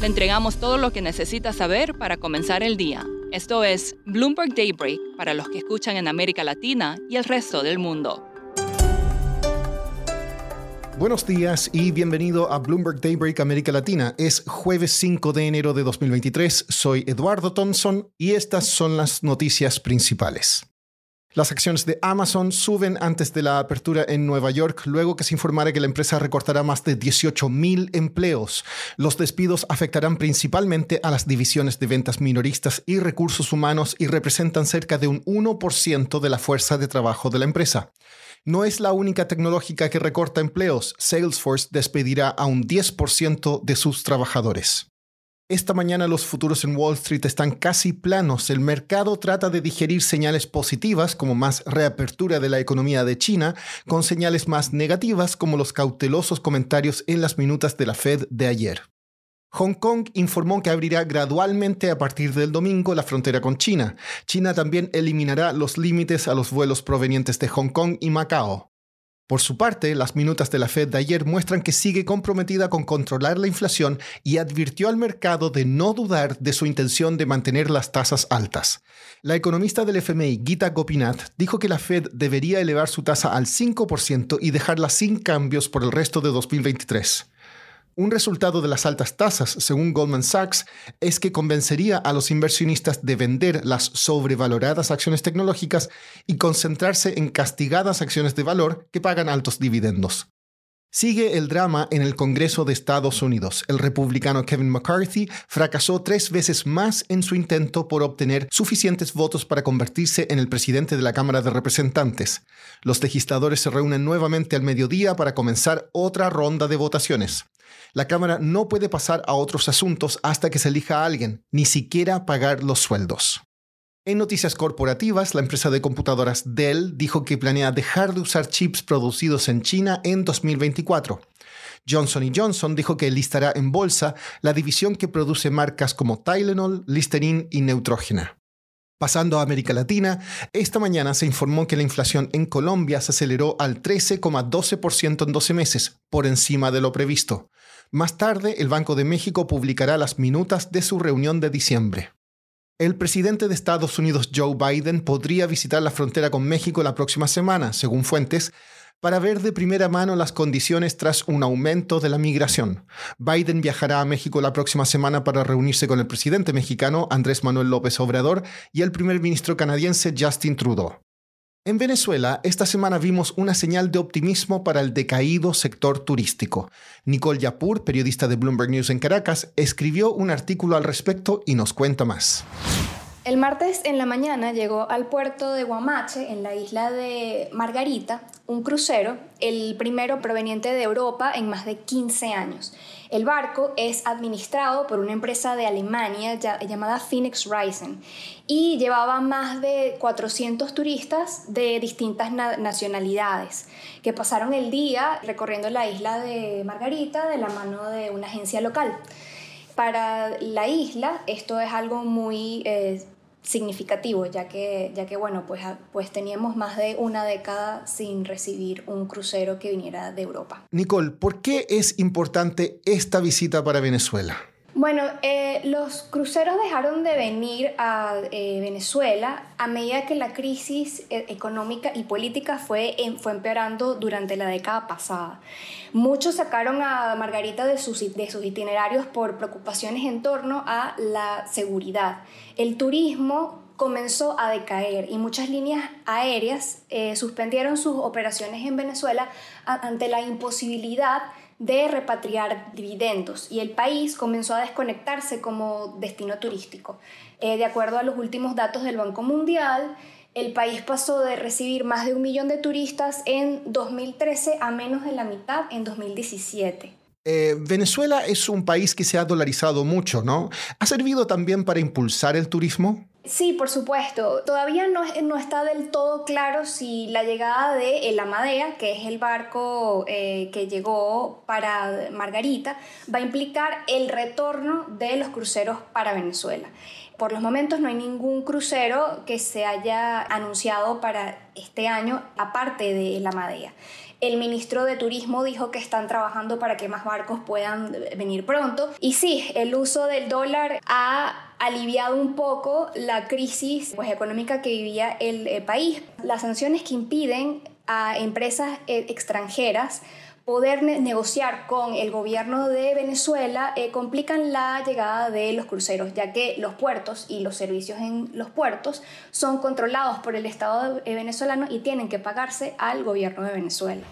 Le entregamos todo lo que necesita saber para comenzar el día. Esto es Bloomberg Daybreak para los que escuchan en América Latina y el resto del mundo. Buenos días y bienvenido a Bloomberg Daybreak América Latina. Es jueves 5 de enero de 2023. Soy Eduardo Thompson y estas son las noticias principales. Las acciones de Amazon suben antes de la apertura en Nueva York, luego que se informara que la empresa recortará más de 18.000 empleos. Los despidos afectarán principalmente a las divisiones de ventas minoristas y recursos humanos y representan cerca de un 1% de la fuerza de trabajo de la empresa. No es la única tecnológica que recorta empleos. Salesforce despedirá a un 10% de sus trabajadores. Esta mañana los futuros en Wall Street están casi planos. El mercado trata de digerir señales positivas como más reapertura de la economía de China con señales más negativas como los cautelosos comentarios en las minutas de la Fed de ayer. Hong Kong informó que abrirá gradualmente a partir del domingo la frontera con China. China también eliminará los límites a los vuelos provenientes de Hong Kong y Macao. Por su parte, las minutas de la Fed de ayer muestran que sigue comprometida con controlar la inflación y advirtió al mercado de no dudar de su intención de mantener las tasas altas. La economista del FMI, Gita Gopinath, dijo que la Fed debería elevar su tasa al 5% y dejarla sin cambios por el resto de 2023. Un resultado de las altas tasas, según Goldman Sachs, es que convencería a los inversionistas de vender las sobrevaloradas acciones tecnológicas y concentrarse en castigadas acciones de valor que pagan altos dividendos. Sigue el drama en el Congreso de Estados Unidos. El republicano Kevin McCarthy fracasó tres veces más en su intento por obtener suficientes votos para convertirse en el presidente de la Cámara de Representantes. Los legisladores se reúnen nuevamente al mediodía para comenzar otra ronda de votaciones. La Cámara no puede pasar a otros asuntos hasta que se elija a alguien, ni siquiera pagar los sueldos. En noticias corporativas, la empresa de computadoras Dell dijo que planea dejar de usar chips producidos en China en 2024. Johnson Johnson dijo que listará en bolsa la división que produce marcas como Tylenol, Listerine y Neutrogena. Pasando a América Latina, esta mañana se informó que la inflación en Colombia se aceleró al 13,12% en 12 meses, por encima de lo previsto. Más tarde, el Banco de México publicará las minutas de su reunión de diciembre. El presidente de Estados Unidos, Joe Biden, podría visitar la frontera con México la próxima semana, según fuentes, para ver de primera mano las condiciones tras un aumento de la migración. Biden viajará a México la próxima semana para reunirse con el presidente mexicano Andrés Manuel López Obrador y el primer ministro canadiense Justin Trudeau. En Venezuela, esta semana vimos una señal de optimismo para el decaído sector turístico. Nicole Yapur, periodista de Bloomberg News en Caracas, escribió un artículo al respecto y nos cuenta más. El martes en la mañana llegó al puerto de Guamache, en la isla de Margarita, un crucero, el primero proveniente de Europa en más de 15 años. El barco es administrado por una empresa de Alemania llamada Phoenix Rising y llevaba más de 400 turistas de distintas nacionalidades que pasaron el día recorriendo la isla de Margarita de la mano de una agencia local. Para la isla esto es algo muy eh, significativo, ya que, ya que bueno, pues, pues teníamos más de una década sin recibir un crucero que viniera de Europa. Nicole, ¿por qué es importante esta visita para Venezuela? Bueno, eh, los cruceros dejaron de venir a eh, Venezuela a medida que la crisis eh, económica y política fue, fue empeorando durante la década pasada. Muchos sacaron a Margarita de sus, de sus itinerarios por preocupaciones en torno a la seguridad. El turismo comenzó a decaer y muchas líneas aéreas suspendieron sus operaciones en Venezuela ante la imposibilidad de repatriar dividendos y el país comenzó a desconectarse como destino turístico. Eh, de acuerdo a los últimos datos del Banco Mundial, el país pasó de recibir más de un millón de turistas en 2013 a menos de la mitad en 2017. Eh, Venezuela es un país que se ha dolarizado mucho, ¿no? ¿Ha servido también para impulsar el turismo? Sí, por supuesto. Todavía no, no, está del todo claro si la llegada de el Amadea, que es el barco eh, que llegó para Margarita, va a implicar el retorno de los cruceros para Venezuela. Por los momentos no hay ningún crucero que se haya anunciado para este año, aparte de la Amadea. El ministro de Turismo dijo que están trabajando para que más barcos puedan venir pronto. Y sí, el uso del dólar ha aliviado un poco la crisis pues, económica que vivía el, el país. Las sanciones que impiden a empresas eh, extranjeras poder negociar con el gobierno de Venezuela eh, complican la llegada de los cruceros, ya que los puertos y los servicios en los puertos son controlados por el Estado venezolano y tienen que pagarse al gobierno de Venezuela.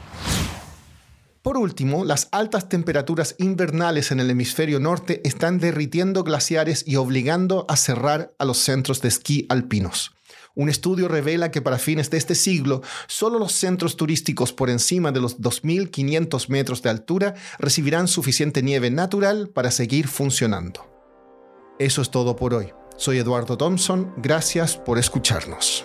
Por último, las altas temperaturas invernales en el hemisferio norte están derritiendo glaciares y obligando a cerrar a los centros de esquí alpinos. Un estudio revela que para fines de este siglo, solo los centros turísticos por encima de los 2.500 metros de altura recibirán suficiente nieve natural para seguir funcionando. Eso es todo por hoy. Soy Eduardo Thompson, gracias por escucharnos.